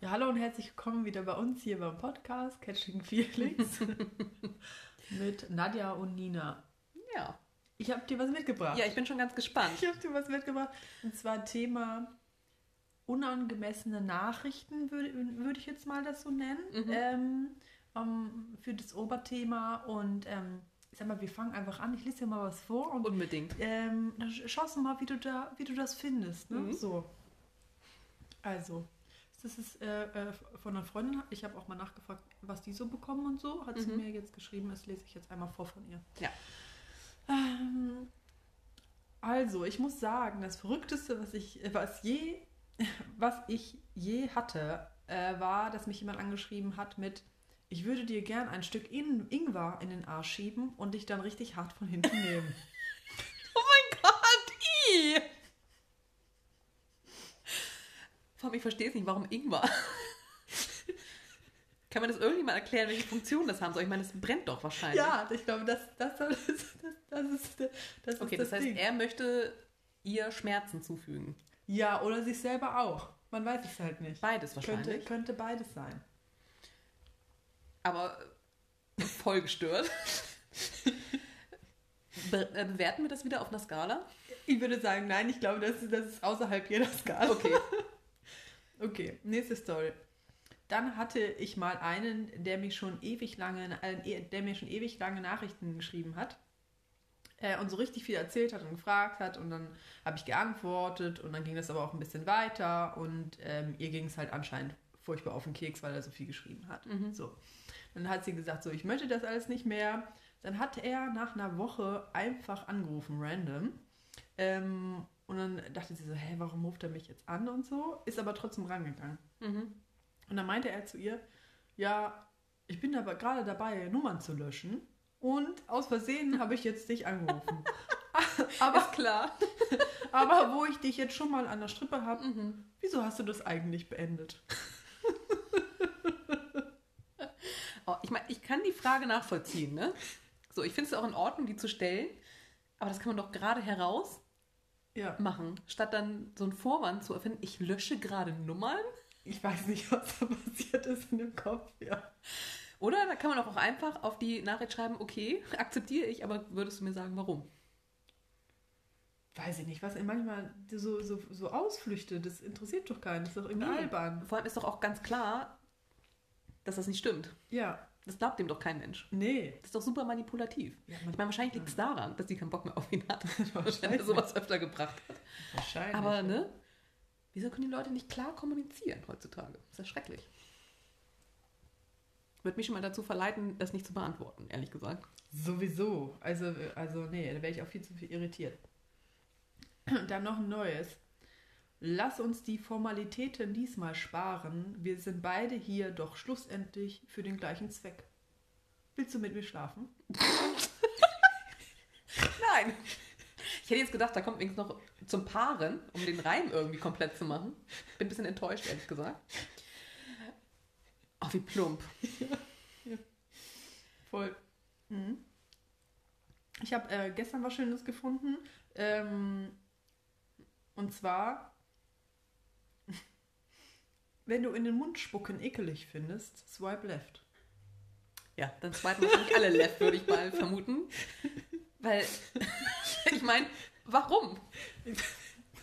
Ja, hallo und herzlich willkommen wieder bei uns hier beim Podcast Catching Feelings mit Nadja und Nina. Ja. Ich habe dir was mitgebracht. Ja, ich bin schon ganz gespannt. Ich habe dir was mitgebracht. Und zwar Thema unangemessene Nachrichten, würde, würde ich jetzt mal das so nennen. Mhm. Ähm, ähm, für das Oberthema. Und ähm, ich sag mal, wir fangen einfach an. Ich lese dir mal was vor und Unbedingt. ähm, dann sch- schaust du mal, wie du, da, wie du das findest. Ne? Mhm. So. Also, das ist äh, äh, von einer Freundin. Ich habe auch mal nachgefragt, was die so bekommen und so. Hat sie Mhm. mir jetzt geschrieben. Das lese ich jetzt einmal vor von ihr. Ja. Ähm, also, ich muss sagen, das Verrückteste, was ich, was je, was ich je hatte, äh, war, dass mich jemand angeschrieben hat mit ich würde dir gern ein Stück in Ingwer in den Arsch schieben und dich dann richtig hart von hinten nehmen. Oh mein Gott! I. Vor allem, ich verstehe es nicht, warum Ingwer? Kann man das irgendjemand erklären, welche Funktion das haben soll? Ich meine, es brennt doch wahrscheinlich. Ja, ich glaube, das, das, das, das, das ist, das ist Okay, das, das heißt, Ding. er möchte ihr Schmerzen zufügen. ja, oder sich selber auch. Man weiß es halt nicht. Beides Könnte, wahrscheinlich. könnte beides sein. Aber voll gestört. Be äh, bewerten wir das wieder auf einer Skala? Ich würde sagen, nein, ich glaube, das das ist außerhalb jeder Skala. Okay. Okay, nächste Story. Dann hatte ich mal einen, der mich schon ewig lange, äh, der mir schon ewig lange Nachrichten geschrieben hat. Äh, und so richtig viel erzählt hat und gefragt hat. Und dann habe ich geantwortet und dann ging das aber auch ein bisschen weiter. Und ähm, ihr ging es halt anscheinend furchtbar auf den Keks, weil er so viel geschrieben hat. Mhm. So. Dann hat sie gesagt, so, ich möchte das alles nicht mehr. Dann hat er nach einer Woche einfach angerufen, random. Ähm, und dann dachte sie so, hä, warum ruft er mich jetzt an und so? Ist aber trotzdem rangegangen. Mhm. Und dann meinte er zu ihr, ja, ich bin aber gerade dabei, Nummern zu löschen. Und aus Versehen habe ich jetzt dich angerufen. aber, Ist klar. aber wo ich dich jetzt schon mal an der Strippe habe, Mhm. wieso hast du das eigentlich beendet? Oh, ich meine, ich kann die Frage nachvollziehen, ne? So, ich finde es auch in Ordnung, die zu stellen, aber das kann man doch gerade heraus Ja, machen, statt dann so einen Vorwand zu erfinden, ich lösche gerade Nummern. ich weiß nicht, was da passiert ist in dem Kopf. Ja. Oder da kann man auch einfach auf die Nachricht schreiben, okay, akzeptiere ich, aber würdest du mir sagen, warum? Weiß ich nicht, was manchmal so, so, so Ausflüchte, das interessiert doch keinen, das ist doch irgendwie Nee. albern. Vor allem ist doch auch ganz klar, dass das nicht stimmt. Ja, Das glaubt dem doch kein Mensch. nee. Das ist doch super manipulativ. Ja, Ich meine, wahrscheinlich liegt es daran, dass sie keinen Bock mehr auf ihn hat, wenn er wahrscheinlich. sowas öfter gebracht hat. Wahrscheinlich. Aber, ne? Wieso können die Leute nicht klar kommunizieren heutzutage? Das ist ja schrecklich. Würde mich schon mal dazu verleiten, das nicht zu beantworten, ehrlich gesagt. Sowieso. Also, also nee, da wäre ich auch viel zu viel irritiert. Dann noch ein neues. Lass uns die Formalitäten diesmal sparen. Wir sind beide hier doch schlussendlich für den gleichen Zweck. Willst du mit mir schlafen? Nein! Ich hätte jetzt gedacht, da kommt wenigstens noch zum Paaren, um den Reim irgendwie komplett zu machen. Bin ein bisschen enttäuscht, ehrlich gesagt. Ach, wie plump. Voll. Mhm. Ich habe äh, gestern was Schönes gefunden. Ähm, und zwar, wenn du in den Mund spucken ekelig findest, swipe left. Ja, dann zweiten wahrscheinlich alle left, würde ich mal vermuten. Weil, ich meine, warum?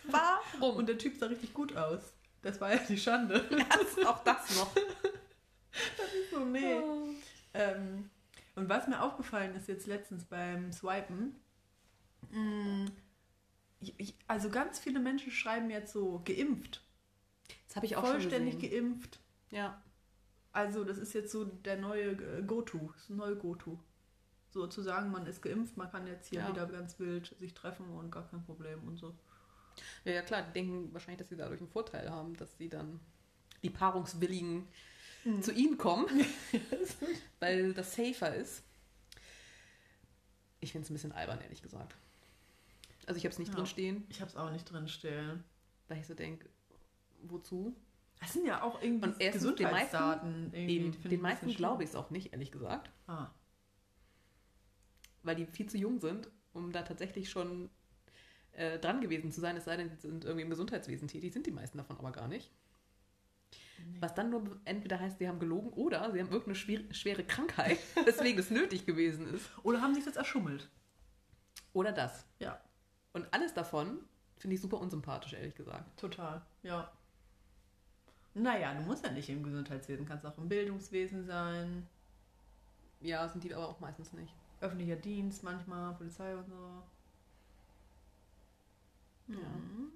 Warum? Und der Typ sah richtig gut aus. Das war ja die Schande. das, auch das noch. so, nee. Ähm, und was mir aufgefallen ist jetzt letztens beim Swipen, mh, ich, ich, also ganz viele Menschen schreiben jetzt so geimpft, Das habe ich auch schon vollständig gesehen. geimpft. Ja. Also das ist jetzt so der neue Go-To, das neue Go-To. So zu sagen, man ist geimpft, man kann jetzt hier Ja. wieder ganz wild sich treffen und gar kein Problem und so. ja, ja, klar, die denken wahrscheinlich, dass sie dadurch einen Vorteil haben, dass sie dann die Paarungswilligen Mhm. zu ihnen kommen, weil das safer ist. Ich finde es ein bisschen albern, ehrlich gesagt. Also ich habe es nicht Ja. drin stehen, Ich habe es auch nicht drin stehen. weil ich so denke, wozu? Das sind ja auch irgendwie Und erstens, den meisten- Gesundheitsdaten. irgendwie, den meisten bisschen glaube ich es auch nicht, ehrlich gesagt. Ah. weil die viel zu jung sind, um da tatsächlich schon äh, dran gewesen zu sein, es sei denn, sie sind irgendwie im Gesundheitswesen tätig, sind die meisten davon aber gar nicht. Was dann nur entweder heißt, sie haben gelogen oder sie haben irgendeine schwer, schwere Krankheit, weswegen es nötig gewesen ist. Oder haben es jetzt erschummelt? Oder das. Ja. Und alles davon finde ich super unsympathisch, ehrlich gesagt. Total, ja. Naja, du musst ja nicht im Gesundheitswesen, kannst auch im Bildungswesen sein, Ja, sind die aber auch meistens nicht. öffentlicher Dienst manchmal, Polizei und so. Ja. Mhm.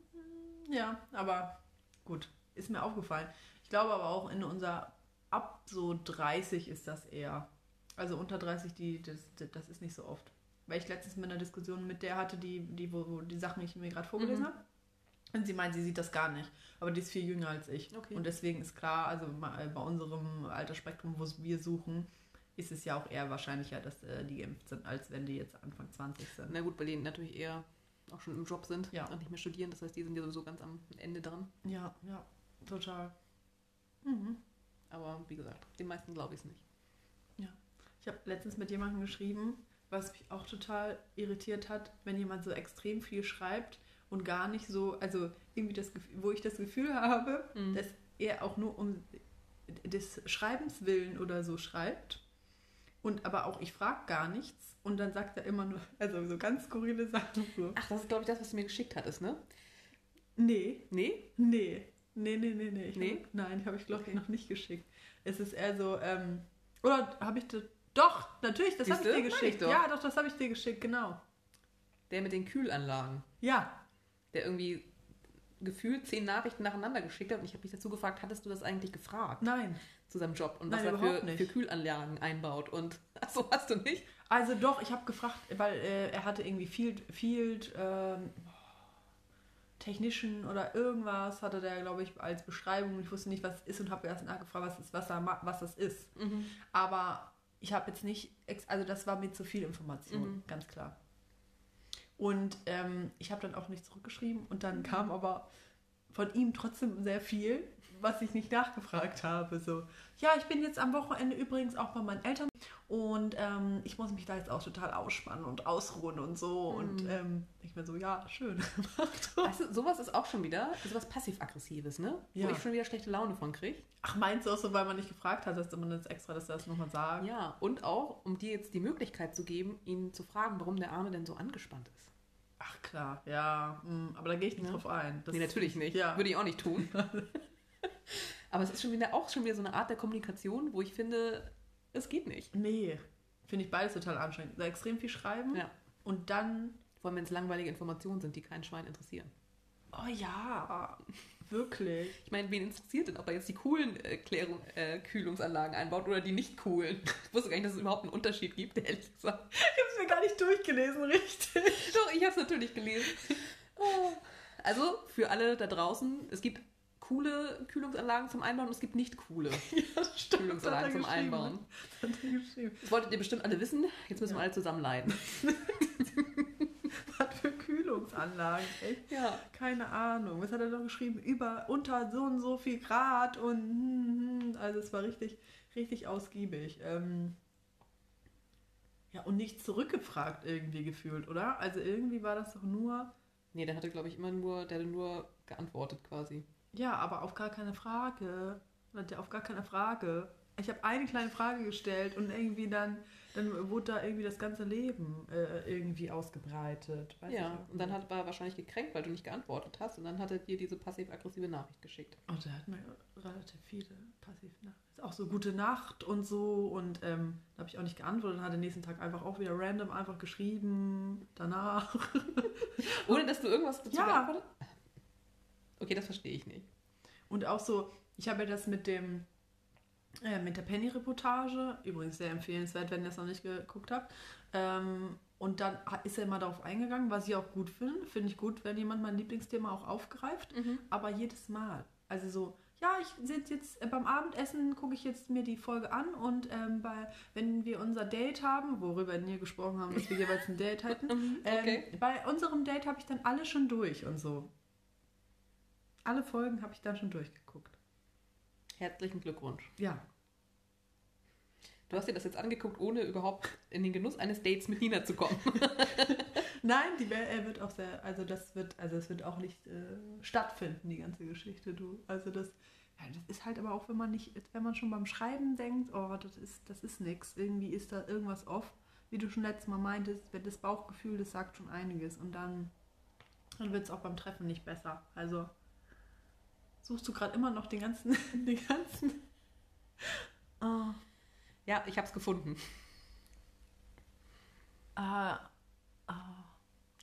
Ja, aber gut, ist mir aufgefallen. Ich glaube aber auch in unser, ab so 30 ist das eher. Also unter 30, die, das, das ist nicht so oft. Weil ich letztens mit einer Diskussion mit der hatte, die, die wo, wo die Sachen ich mir gerade vorgelesen Mhm. habe. Und sie meint, sie sieht das gar nicht. Aber die ist viel jünger als ich. Okay. Und deswegen ist klar, also ma- bei unserem Altersspektrum, wo wir suchen, ist es ja auch eher wahrscheinlicher, dass äh, die geimpft sind, als wenn die jetzt Anfang 20 sind. Na gut, bei denen natürlich eher auch schon im Job sind Ja. und nicht mehr studieren. Das heißt, die sind ja sowieso ganz am Ende dran. Ja, ja, total. Mhm. Aber wie gesagt, den meisten glaube ich es nicht. Ich habe letztens mit jemandem geschrieben, was mich auch total irritiert hat, wenn jemand so extrem viel schreibt und gar nicht so, also irgendwie das wo ich das Gefühl habe, Mhm. dass er auch nur um des Schreibens willen oder so schreibt. Und aber auch ich frage gar nichts und dann sagt er immer nur, also so ganz skurrile Sachen so. Ach, das ist, glaube ich, das, was du mir geschickt hattest, ne? Nee, Nee? nee, nee, nee, nee, nee. Ich Nee? Hab, nein, habe ich glaube ich Okay. noch nicht geschickt. Es ist eher so, ähm, oder habe ich das, doch, natürlich, das habe ich dir Meine ich geschickt. doch. Ja, doch, das habe ich dir geschickt, genau. Der mit den Kühlanlagen, Ja, der irgendwie gefühlt zehn Nachrichten nacheinander geschickt hat und ich habe mich dazu gefragt, hattest du das eigentlich gefragt nein. zu seinem Job und Nein, was er für, für Kühlanlagen einbaut und achso, hast du nicht? Also doch, ich habe gefragt, weil äh, er hatte irgendwie Field, Field ähm, Technician oder irgendwas hatte der, glaube ich, als Beschreibung. Ich wusste nicht, was es ist und habe erst nachgefragt, was, ist, was, er, was das ist. Aber ich habe jetzt nicht, also das war mir zu viel Information, Mhm. ganz klar. Und ähm, ich habe dann auch nicht zurückgeschrieben und dann kam aber von ihm trotzdem sehr viel, was ich nicht nachgefragt habe. So, ja, ich bin jetzt am Wochenende übrigens auch bei meinen Eltern und ähm, ich muss mich da jetzt auch total ausspannen und ausruhen und so. Und Mhm. ähm, ich mir so, ja, schön. Weißt du, sowas ist auch schon wieder sowas passiv-aggressives, ne? Ja. Wo ich schon wieder schlechte Laune von kriege. Ach, meinst du auch so, weil man nicht gefragt hat, dass man jetzt extra, dass er das nochmal sagt? Ja, und auch, um dir jetzt die Möglichkeit zu geben, ihn zu fragen, warum der Arme denn so angespannt ist. Ach klar, ja. mm, Aber da gehe ich nicht Ja. drauf ein. Das nee, natürlich nicht. Ja. Würde ich auch nicht tun. Aber es ist schon wieder auch schon wieder so eine Art der Kommunikation, wo ich finde, es geht nicht. Nee, finde ich beides total anstrengend. Da extrem viel schreiben Ja. und dann, Vor allem, wenn es langweilige Informationen sind, die kein Schwein interessieren. oh ja, wirklich. Ich meine, wen interessiert denn, ob er jetzt die coolen äh, Klärung, äh, Kühlungsanlagen einbaut oder die nicht coolen? Ich wusste gar nicht, dass es überhaupt einen Unterschied gibt, ehrlich gesagt. Ich habe es mir gar nicht durchgelesen, richtig. Doch, ich habe es natürlich gelesen. Oh. Also, für alle da draußen, es gibt coole Kühlungsanlagen zum Einbauen und es gibt nicht coole Ja, stimmt. Kühlungsanlagen zum Einbauen. Das wolltet ihr bestimmt alle wissen. Jetzt müssen wir Ja. alle zusammen leiden. Kühlungsanlagen, echt? Ja. Keine Ahnung. Was hat er noch geschrieben? Über, unter so und so viel Grad und hm, hm. also es war richtig, richtig ausgiebig. Ähm, ja, und nicht zurückgefragt irgendwie gefühlt, oder? Also irgendwie war das doch nur, Nee, der hatte, glaube ich, immer nur, der hatte nur geantwortet quasi. ja, aber auf gar keine Frage. Hat auf gar keine Frage. Ich habe eine kleine Frage gestellt und irgendwie dann, dann wurde da irgendwie das ganze Leben äh, irgendwie ausgebreitet. Weiß ja, und dann hat, er wahrscheinlich gekränkt, weil du nicht geantwortet hast. Und dann hat er dir diese passiv-aggressive Nachricht geschickt. Oh, der hat mir relativ viele Passivnachrichten. Auch so gute Nacht und so. Und ähm, da habe ich auch nicht geantwortet. Dann hat er nächsten Tag einfach auch wieder random einfach geschrieben. Danach. Ohne dass du irgendwas dazu Ja. geantwortet Okay, das verstehe ich nicht. Und auch so, ich habe ja das mit dem äh, mit der Penny-Reportage, übrigens sehr empfehlenswert, wenn ihr das noch nicht geguckt habt. Ähm, und dann ist er immer darauf eingegangen, was ich auch gut finde. Finde ich gut, wenn jemand mein Lieblingsthema auch aufgreift. aber jedes Mal. Also so, ja, ich sitze jetzt äh, beim Abendessen, gucke ich jetzt mir die Folge an und ähm, bei, wenn wir unser Date haben, worüber wir nie gesprochen haben, dass wir jeweils ein Date hatten, Mhm, okay. ähm, bei unserem Date habe ich dann alle schon durch und so. Alle Folgen habe ich dann schon durchgeguckt. Herzlichen Glückwunsch. Ja. Du hast dir das jetzt angeguckt, ohne überhaupt in den Genuss eines Dates mit Nina zu kommen. Nein, die er wird auch sehr, also das wird, also es wird auch nicht äh, stattfinden, die ganze Geschichte, du. Also das Ja, das ist halt aber auch, wenn man nicht, wenn man schon beim Schreiben denkt, oh, das ist, das ist nix. Irgendwie ist da irgendwas off. Wie du schon letztes Mal meintest, das Bauchgefühl, das sagt schon einiges. Und dann, dann wird es auch beim Treffen nicht besser. Also suchst du gerade immer noch den ganzen, den ganzen. Oh. Ja, ich habe es gefunden. Ah, ah,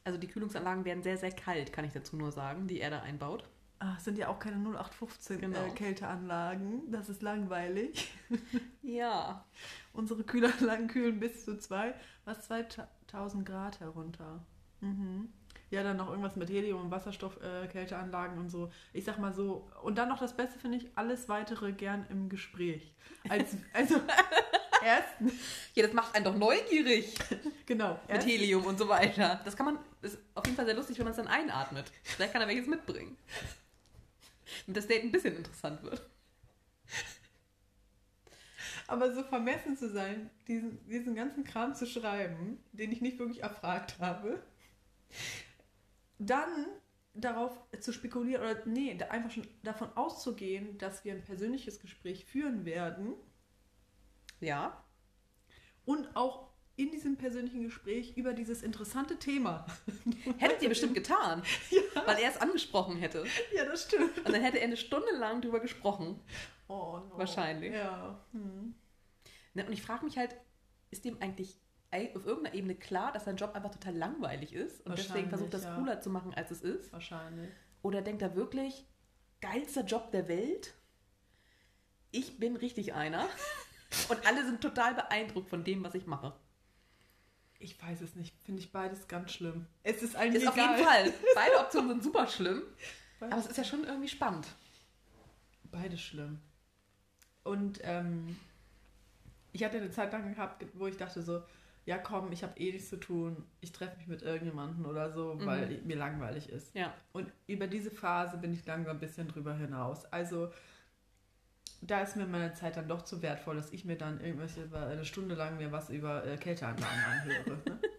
Also die Kühlungsanlagen werden sehr, sehr kalt, kann ich dazu nur sagen, die er da einbaut. ah, es sind ja auch keine 0815 Genau. äh, Kälteanlagen. Das ist langweilig. Ja. Unsere Kühlanlagen kühlen bis zu zwei, was 2000 Grad herunter. Mhm. Ja, dann noch irgendwas mit Helium und Wasserstoff, äh, Kälteanlagen und so. Ich sag mal so. Und dann noch das Beste finde ich, alles weitere gern im Gespräch. Als, also, erstens, Ja, das macht einen doch neugierig genau. mit Helium und so weiter. Das kann man, ist auf jeden Fall sehr lustig, wenn man es dann einatmet. Vielleicht kann er welches mitbringen. Damit das Date ein bisschen interessant wird. aber so vermessen zu sein, diesen, diesen ganzen Kram zu schreiben, den ich nicht wirklich erfragt habe, dann darauf zu spekulieren oder nee, da einfach schon davon auszugehen, dass wir ein persönliches Gespräch führen werden Ja. und auch in diesem persönlichen Gespräch über dieses interessante Thema. Hättet ihr bestimmt getan, weil er es angesprochen hätte. Ja, das stimmt. Und dann hätte er eine Stunde lang drüber gesprochen. Oh, no. Wahrscheinlich. Ja. Hm. Ne, Und ich frage mich halt, ist dem eigentlich ei- auf irgendeiner Ebene klar, dass sein Job einfach total langweilig ist und deswegen versucht, das ja. cooler zu machen, als es ist? Wahrscheinlich. Oder denkt er wirklich, geilster Job der Welt? Ich bin richtig einer. Und alle sind total beeindruckt von dem, was ich mache. Ich weiß es nicht. Finde ich beides ganz schlimm. Es ist eigentlich Ist auf egal. jeden Fall. Beide Optionen sind super schlimm. Beides, Aber es ist ja schon irgendwie spannend. beides schlimm. Und ähm, ich hatte eine Zeit lang gehabt, wo ich dachte so, ja komm, ich habe eh nichts zu tun. Ich treffe mich mit irgendjemandem oder so, Mhm. weil mir langweilig ist. Ja. Und über diese Phase bin ich langsam ein bisschen drüber hinaus. Also da ist mir meine Zeit dann doch zu wertvoll, dass ich mir dann irgendwelche über eine Stunde lang mir was über äh, Kälteanlagen anhöre. Ne?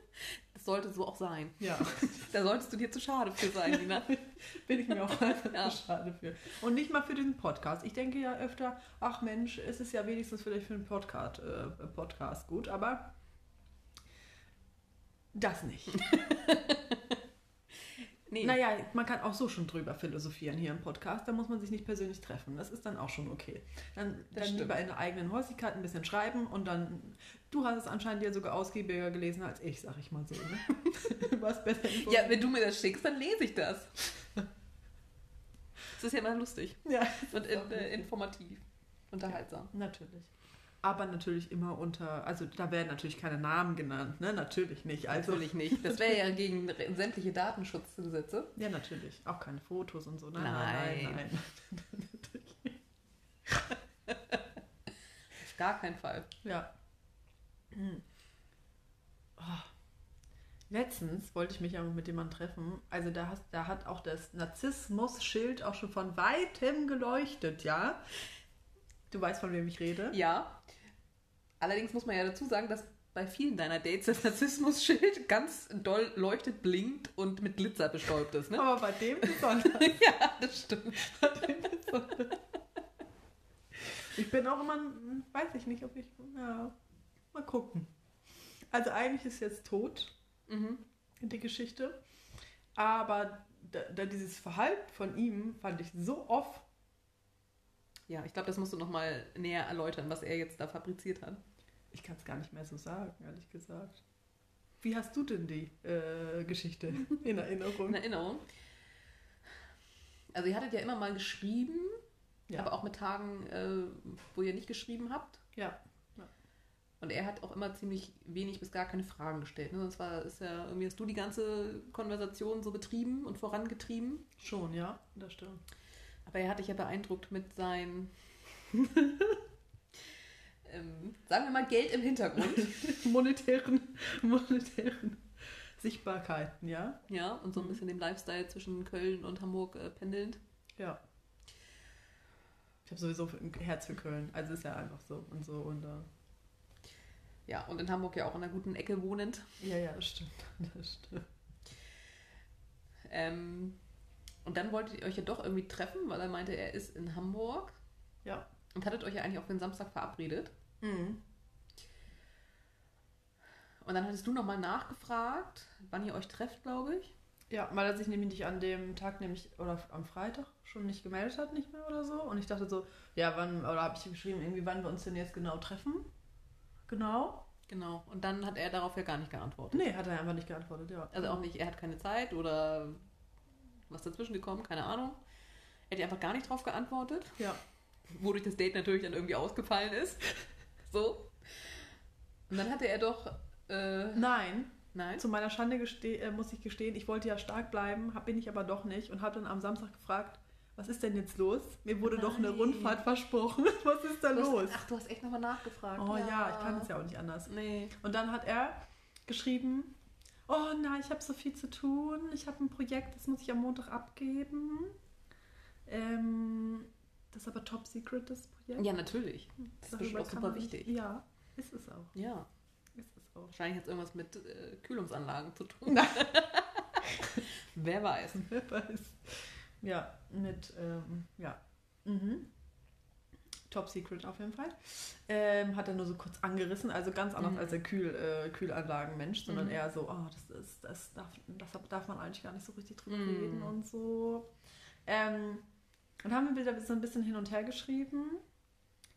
Das sollte so auch sein. Ja, Da solltest du dir zu schade für sein, Lina. bin ich mir auch einfach Ja. zu schade für. Und nicht mal für diesen Podcast. Ich denke ja öfter, ach Mensch, es ist ja wenigstens vielleicht für einen Podcast, äh, Podcast gut, aber das nicht. Nee. Naja, man kann auch so schon drüber philosophieren hier im Podcast. Da muss man sich nicht persönlich treffen. Das ist dann auch schon okay. Dann, Das dann stimmt. lieber in der eigenen Häuslichkeit ein bisschen schreiben und dann. Du hast es anscheinend ja sogar ausgiebiger gelesen als ich, sag ich mal so. Ne? du warst besser informiert. Ja, wenn du mir das schickst, dann lese ich das. Das ist ja immer lustig ja, und in, äh, informativ. Unterhaltsam. natürlich. Aber natürlich immer unter. Also da werden natürlich keine Namen genannt, ne? Natürlich nicht. Also, Natürlich nicht. Das wäre ja gegen sämtliche Datenschutzgesetze. Ja, natürlich. Auch keine Fotos und so. Nein, Nein. nein, nein. Auf gar keinen Fall. Ja. Hm. Oh. Letztens wollte ich mich ja mit jemandem treffen. Also da, hast, da hat auch das Narzissmus-Schild auch schon von weitem geleuchtet, ja? Du weißt, von wem ich rede? Ja. Allerdings muss man ja dazu sagen, dass bei vielen deiner Dates das Narzissmus-Schild ganz doll leuchtet, blinkt und mit Glitzer bestäubt ist, ne? Aber bei dem besonders. ja, das stimmt. Ich bin auch immer, weiß ich nicht, ob ich, ja, mal gucken. Also eigentlich ist jetzt tot, Mhm. die Geschichte. Aber da, da dieses Verhalten von ihm fand ich so off. Ja, ich glaube, das musst du nochmal näher erläutern, was er jetzt da fabriziert hat. Ich kann es gar nicht mehr so sagen, ehrlich gesagt. Wie hast du denn die äh, Geschichte in Erinnerung? In Erinnerung. Also ihr hattet ja immer mal geschrieben, Ja. aber auch mit Tagen, äh, wo ihr nicht geschrieben habt. Ja. Und er hat auch immer ziemlich wenig bis gar keine Fragen gestellt. Ne? Sonst war, ist ja, irgendwie hast du die ganze Konversation so betrieben und vorangetrieben. Schon, ja, das stimmt. Aber er hat dich ja beeindruckt mit seinen, ähm, sagen wir mal, Geld im Hintergrund. monetären, monetären Sichtbarkeiten, ja? ja, und so ein bisschen dem Lifestyle zwischen Köln und Hamburg äh, pendelnd. Ja. Ich habe sowieso ein Herz für Köln. Also ist ja einfach so und so und äh, Ja, und in Hamburg ja auch in einer guten Ecke wohnend. ja, ja, das stimmt. Das stimmt. Ähm, und dann wolltet ihr euch ja doch irgendwie treffen, weil er meinte, er ist in Hamburg. Ja. Und hattet euch ja eigentlich auch für den Samstag verabredet. Mhm. Und dann hattest du nochmal nachgefragt, wann ihr euch trefft, glaube ich. Ja, weil er sich nämlich nicht an dem Tag, nämlich, oder am Freitag schon nicht gemeldet hat, nicht mehr oder so. Und ich dachte so, ja, wann, oder habe ich geschrieben, irgendwie, wann wir uns denn jetzt genau treffen? Genau. Genau. Und dann hat er darauf ja gar nicht geantwortet. Nee, hat er einfach nicht geantwortet, ja. Also auch nicht, er hat keine Zeit oder was dazwischen gekommen, keine Ahnung. Er hat einfach gar nicht drauf geantwortet. Ja. Wodurch das Date natürlich dann irgendwie ausgefallen ist. so. Und dann hatte er doch. Äh, Nein, nein. zu meiner Schande geste äh, muss ich gestehen, ich wollte ja stark bleiben, hab, bin ich aber doch nicht und habe dann am Samstag gefragt, was ist denn jetzt los? Mir wurde doch eine Nein. Rundfahrt versprochen. Was ist da hast- los? Ach, du hast echt nochmal nachgefragt. Oh ja. ich kann es ja auch nicht anders. Nee. Und dann hat er geschrieben, oh nein, ich habe so viel zu tun, ich habe ein Projekt, das muss ich am Montag abgeben. Ähm, das ist aber top secret, das Projekt. Ja, natürlich. Das ist Darüber bestimmt auch super nicht- wichtig. Ja, ist es auch. Ja. Ist es auch. Wahrscheinlich hat es irgendwas mit äh, Kühlungsanlagen zu tun. Wer weiß. Wer weiß. Ja, mit, ähm, ja. Mhm. Top Secret auf jeden Fall. Ähm, hat er nur so kurz angerissen, also ganz anders Mhm. als der Kühl, äh, Kühlanlagenmensch, sondern Mhm. eher so, oh, das ist, das darf, das darf man eigentlich gar nicht so richtig drüber Mhm. reden und so. Ähm, dann haben wir wieder so ein bisschen hin und her geschrieben.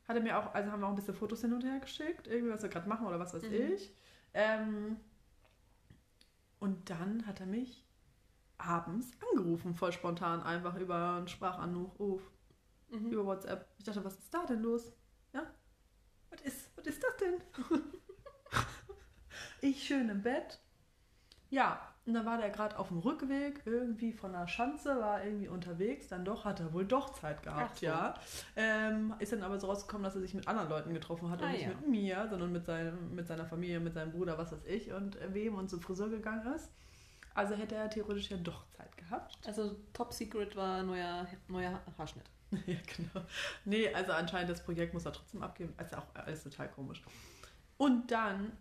Hat er mir auch, also haben wir auch ein bisschen Fotos hin und her geschickt, irgendwie was wir gerade machen oder was weiß Mhm. ich. Ähm, und dann hat er mich abends angerufen, voll spontan, einfach über einen Sprachanruf, Mhm. über WhatsApp. Ich dachte, was ist da denn los? Ja? Was ist, was ist das denn? ich schön im Bett. Ja, und dann war der gerade auf dem Rückweg, irgendwie von der Schanze, war irgendwie unterwegs, dann doch, hat er wohl doch Zeit gehabt, so. ja. Ähm, ist dann aber so rausgekommen, dass er sich mit anderen Leuten getroffen hat und Ah, nicht ja. mit mir, sondern mit, seinem, mit seiner Familie, mit seinem Bruder, was weiß ich, und äh, wem und zur Friseur gegangen ist. Also hätte er theoretisch ja doch Zeit gehabt. Also Top Secret war neuer, neuer Haarschnitt. Ja, genau. Nee, also anscheinend das Projekt muss er trotzdem abgeben. Also auch alles total komisch. Und dann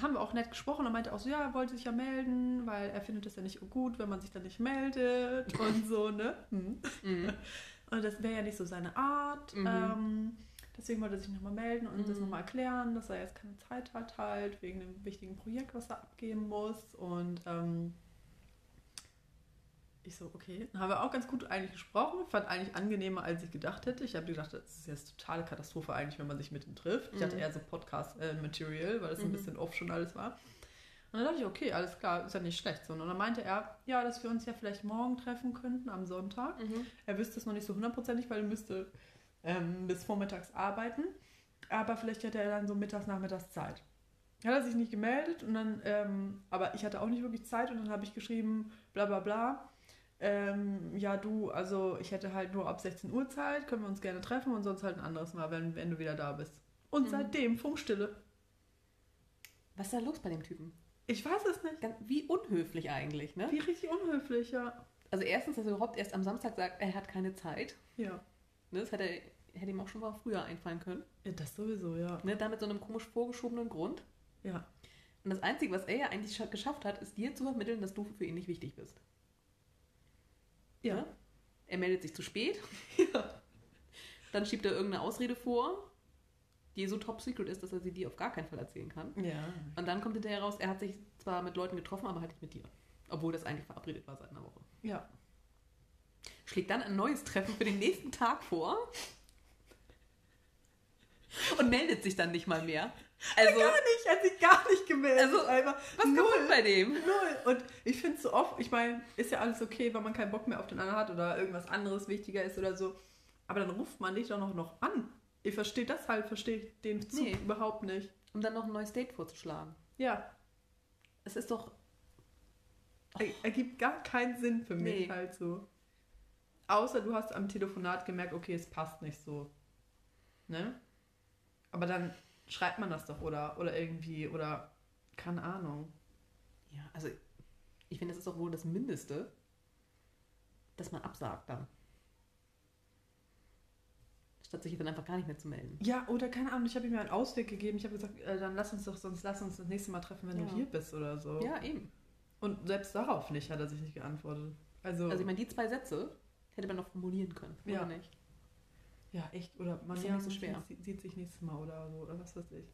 haben wir auch nett gesprochen und meinte auch so, ja, er wollte sich ja melden, weil er findet es ja nicht gut, wenn man sich dann nicht meldet und so, ne? Hm. Mhm. Und das wäre ja nicht so seine Art. Mhm. Ähm, deswegen wollte er sich nochmal melden und das Mhm. nochmal erklären, dass er jetzt keine Zeit hat halt, wegen dem wichtigen Projekt, was er abgeben muss. Und ähm, ich so, okay. Dann haben wir auch ganz gut eigentlich gesprochen. Fand eigentlich angenehmer, als ich gedacht hätte. Ich habe gedacht, das ist jetzt totale Katastrophe eigentlich, wenn man sich mit ihm trifft. Ich hatte Mhm. eher so Podcast-Material, weil das ein Mhm. bisschen off schon alles war. Und dann dachte ich, okay, alles klar, ist ja nicht schlecht. So. Und dann meinte er, ja, dass wir uns ja vielleicht morgen treffen könnten, am Sonntag. Mhm. Er wüsste es noch nicht so hundertprozentig, weil er müsste ähm, bis vormittags arbeiten. Aber vielleicht hätte er dann so mittags, nachmittags Zeit. Hat er sich nicht gemeldet und dann, ähm, aber ich hatte auch nicht wirklich Zeit und dann habe ich geschrieben, bla bla bla. Ähm, ja, du, also ich hätte halt nur ab 16 Uhr Zeit, können wir uns gerne treffen und sonst halt ein anderes Mal, wenn, wenn du wieder da bist. Und Mhm. seitdem Funkstille. Was ist da los bei dem Typen? Ich weiß es nicht. Ganz, wie unhöflich eigentlich, ne? Wie richtig unhöflich, ja. Also erstens, dass er überhaupt erst am Samstag sagt, er hat keine Zeit. Ja. Ne? Das hätte, hätte ihm auch schon mal früher einfallen können. ja das sowieso, ja. Ne? Da mit so einem komisch vorgeschobenen Grund. Ja. Und das Einzige, was er ja eigentlich scha- geschafft hat, ist dir zu vermitteln, dass du für ihn nicht wichtig bist. Ja. Ne? Er meldet sich zu spät, ja. dann schiebt er irgendeine Ausrede vor, die so top secret ist, dass er sie dir auf gar keinen Fall erzählen kann. Ja. Und dann kommt hinterher raus, er hat sich zwar mit Leuten getroffen, aber halt nicht mit dir. Obwohl das eigentlich verabredet war seit einer Woche. Ja. Schlägt dann ein neues Treffen für den nächsten Tag vor und meldet sich dann nicht mal mehr. Also, Gar nicht, er hat sich gar nicht gemeldet. Also, einfach was null. kaputt bei dem? Null. Und ich finde es so oft, ich meine, ist ja alles okay, wenn man keinen Bock mehr auf den anderen hat oder irgendwas anderes wichtiger ist oder so. Aber dann ruft man dich doch noch, noch an. Ich verstehe das halt, verstehe den Zug Nee. überhaupt nicht. Um dann noch ein neues Date vorzuschlagen. Ja, Es ist doch. er, ergibt gar keinen Sinn für mich Nee. halt so. Außer du hast am Telefonat gemerkt, okay, es passt nicht so. Ne? Aber dann schreibt man das doch oder, oder irgendwie, oder keine Ahnung. Ja, also ich finde, das ist doch wohl das Mindeste, dass man absagt dann. Statt sich dann einfach gar nicht mehr zu melden. Ja, oder keine Ahnung, ich habe ihm ja einen Ausweg gegeben. Ich habe gesagt, äh, dann lass uns doch sonst lass uns das nächste Mal treffen, wenn Ja. du hier bist oder so. Ja, eben. Und selbst darauf nicht hat er sich nicht geantwortet. Also, Also ich meine, die zwei Sätze hätte man noch formulieren können, Ja. oder nicht? Ja, echt. Oder man Ist ja nicht so schwer. Sieht, sieht sich nächstes Mal oder so, oder was weiß ich.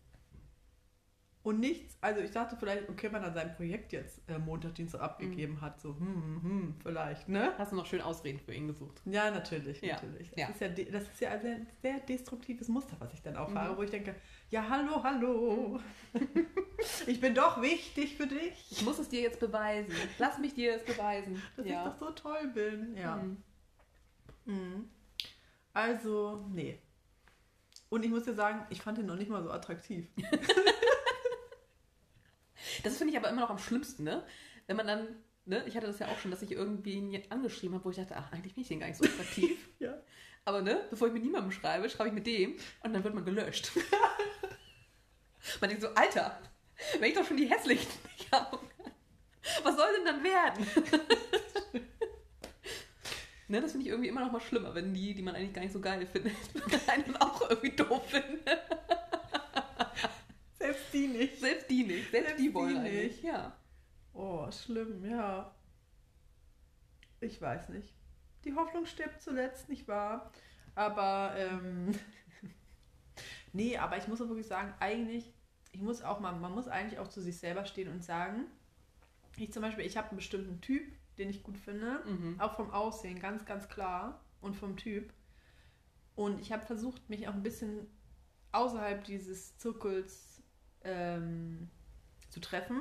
Und nichts, also ich dachte vielleicht, okay, wenn er sein Projekt jetzt äh, Montag, Dienstag abgegeben hat, so, hm, hm, hm, vielleicht, ne? Hast du noch schön Ausreden für ihn gesucht? Ja, natürlich, Ja, natürlich. Das, ja. Ist ja das ist ja ein sehr, sehr destruktives Muster, was ich dann auffahre, Mhm. wo ich denke, ja, hallo, hallo. ich bin doch wichtig für dich, Ich muss es dir jetzt beweisen. Lass mich dir es beweisen. dass ja. ich doch so toll bin. Ja. Mhm. Also, nee. Und ich muss dir sagen, ich fand ihn noch nicht mal so attraktiv. Das finde ich aber immer noch am schlimmsten, ne? Wenn man dann, ne, ich hatte das ja auch schon, dass ich irgendwie ihn angeschrieben habe, wo ich dachte, ach, eigentlich bin ich den gar nicht so attraktiv. Ja. Aber ne, bevor ich mit niemandem schreibe, schreibe ich mit dem und dann wird man gelöscht. man denkt so, Alter, wenn ich doch schon die hässlichen nicht habe, was soll denn dann werden? Ne, das finde ich irgendwie immer noch mal schlimmer, wenn die, die man eigentlich gar nicht so geil findet, einen auch irgendwie doof finden. Selbst die nicht. Selbst die nicht, selbst, Selbst die die wollen nicht. eigentlich, ja. Oh, schlimm, ja. Ich weiß nicht. Die Hoffnung stirbt zuletzt, nicht wahr? Aber, ähm, nee, aber ich muss auch wirklich sagen, eigentlich, ich muss auch mal, man muss eigentlich auch zu sich selber stehen und sagen, ich zum Beispiel, ich habe einen bestimmten Typ, den ich gut finde, Mhm. auch vom Aussehen, ganz, ganz klar, und vom Typ. Und ich habe versucht, mich auch ein bisschen außerhalb dieses Zirkels ähm, zu treffen.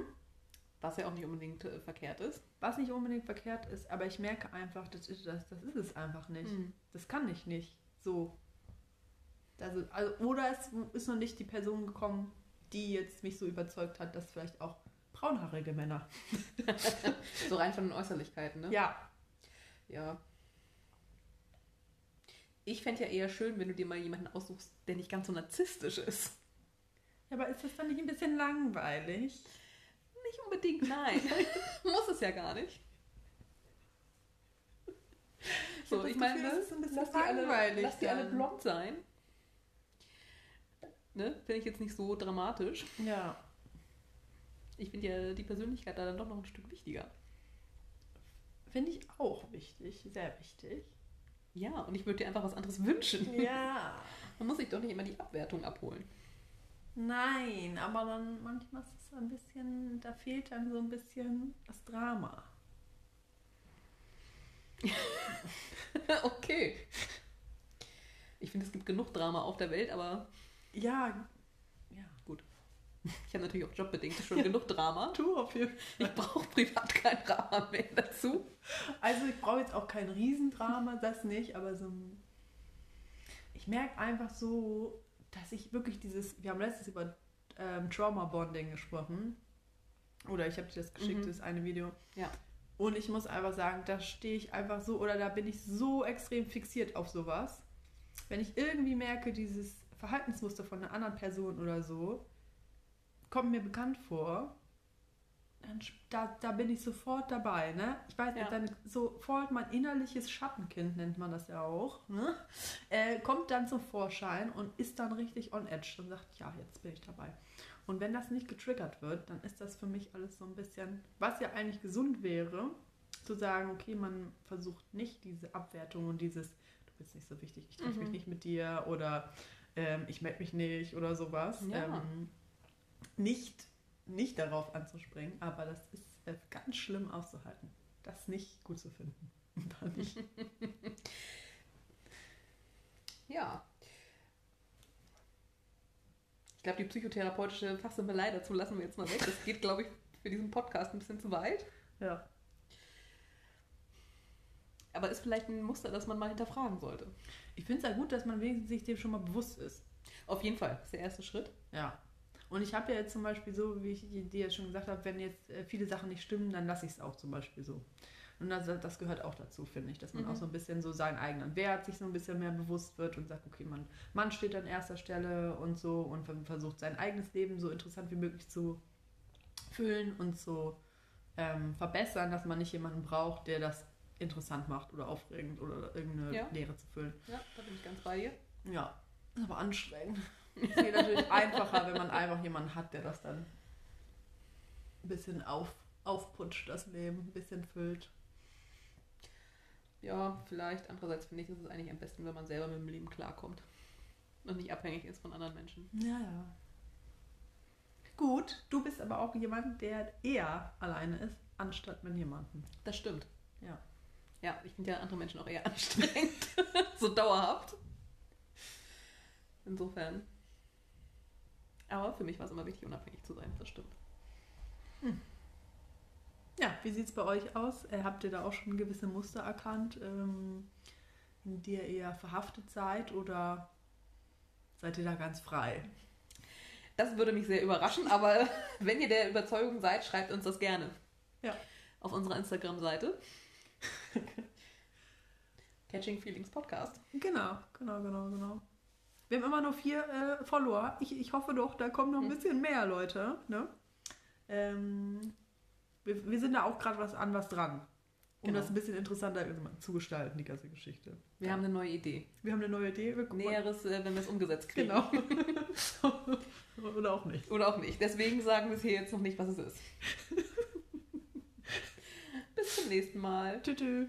Was ja auch nicht unbedingt äh, verkehrt ist. Was nicht unbedingt verkehrt ist, aber ich merke einfach, das ist, das, das ist es einfach nicht. Mhm. Das kann ich nicht. So. Also, also, oder es ist noch nicht die Person gekommen, die jetzt mich so überzeugt hat, dass vielleicht auch braunhaarige Männer. So rein von den Äußerlichkeiten, ne? Ja. Ja. Ich fände ja eher schön, wenn du dir mal jemanden aussuchst, der nicht ganz so narzisstisch ist. Ja, aber ist das dann nicht ein bisschen langweilig? Nicht unbedingt, nein. Muss es ja gar nicht. So, ich meine, ne, bisschen lass die alle, lass die alle blond sein. Ne? Finde ich jetzt nicht so dramatisch. Ja. Ich finde ja die Persönlichkeit da dann doch noch ein Stück wichtiger. Finde ich auch wichtig, sehr wichtig. Ja, und ich würde dir einfach was anderes wünschen. Ja. Man muss sich doch nicht immer die Abwertung abholen. Nein, aber dann manchmal ist es ein bisschen, da fehlt dann so ein bisschen das Drama. okay. Ich finde, es gibt genug Drama auf der Welt, aber Ja, ja. Ich habe natürlich auch jobbedingt schon genug Drama. Tu auf jeden Ich brauche privat kein Drama mehr dazu. Also ich brauche jetzt auch kein Riesendrama, das nicht, aber so ein... Ich merke einfach so, dass ich wirklich dieses... Wir haben letztens über ähm, Trauma-Bonding gesprochen. Oder ich habe dir das geschickt, Mhm. das eine Video. Ja. Und ich muss einfach sagen, da stehe ich einfach so, oder da bin ich so extrem fixiert auf sowas. Wenn ich irgendwie merke, dieses Verhaltensmuster von einer anderen Person oder so, kommt mir bekannt vor, dann da, da bin ich sofort dabei, ne? Ich weiß nicht, Ja. dann sofort mein innerliches Schattenkind, nennt man das ja auch, ne? Äh, kommt dann zum Vorschein und ist dann richtig on edge und sagt, ja, jetzt bin ich dabei. Und wenn das nicht getriggert wird, dann ist das für mich alles so ein bisschen, was ja eigentlich gesund wäre, zu sagen, okay, man versucht nicht diese Abwertung und dieses, du bist nicht so wichtig, ich treffe mich Mhm. nicht mit dir oder ähm, ich melde mich nicht oder sowas. Ja. Ähm, nicht, nicht darauf anzuspringen, aber das ist äh, ganz schlimm auszuhalten. Das nicht gut zu finden. Ja. Ich glaube, die psychotherapeutische Fachsimpelei dazu lassen wir jetzt mal weg. Das geht, glaube ich, für diesen Podcast ein bisschen zu weit. ja. Aber ist vielleicht ein Muster, das man mal hinterfragen sollte. Ich finde es ja gut, dass man wenigstens sich dem schon mal bewusst ist. Auf jeden Fall. Das ist der erste Schritt. Ja. Und ich habe ja jetzt zum Beispiel so, wie ich dir ja schon gesagt habe, wenn jetzt äh, viele Sachen nicht stimmen, dann lasse ich es auch zum Beispiel so. Und das, das gehört auch dazu, finde ich, dass man Mhm. auch so ein bisschen so seinen eigenen Wert sich so ein bisschen mehr bewusst wird und sagt, okay, man, man steht an erster Stelle und so und ver- versucht sein eigenes Leben so interessant wie möglich zu füllen und zu ähm, verbessern, dass man nicht jemanden braucht, der das interessant macht oder aufregend oder irgendeine Ja. Leere zu füllen. Ja, da bin ich ganz bei dir. Ja, ist aber anstrengend. Es geht natürlich einfacher, wenn man einfach jemanden hat, der das dann ein bisschen auf, aufputscht, das Leben, ein bisschen füllt. Ja, vielleicht. Andererseits finde ich, ist es eigentlich am besten, wenn man selber mit dem Leben klarkommt. Und nicht abhängig ist von anderen Menschen. Ja, ja. Gut, du bist aber auch jemand, der eher alleine ist, anstatt mit jemandem. Das stimmt. Ja. Ja, ich finde ja andere Menschen auch eher anstrengend. so dauerhaft. Insofern. Aber für mich war es immer wichtig, unabhängig zu sein. Das stimmt. Ja, wie sieht es bei euch aus? Äh, habt ihr da auch schon gewisse Muster erkannt, ähm, in die ihr eher verhaftet seid oder seid ihr da ganz frei? Das würde mich sehr überraschen, aber wenn ihr der Überzeugung seid, schreibt uns das gerne. Ja. Auf unserer Instagram-Seite. Catching Feelings Podcast. Genau, genau, genau, genau. Wir haben immer nur vier äh, Follower. Ich, ich hoffe doch, da kommen noch ein Hm. bisschen mehr Leute. Ne? Ähm, wir, wir sind da auch gerade was an was dran. Um Genau. das ein bisschen interessanter zu gestalten, die ganze Geschichte. Wir haben eine neue Idee. Wir haben eine neue Idee. Wir Näheres, äh, wenn wir es umgesetzt kriegen. Genau. Oder auch nicht. Oder auch nicht. Deswegen sagen wir es hier jetzt noch nicht, was es ist. Bis zum nächsten Mal. Tschüss.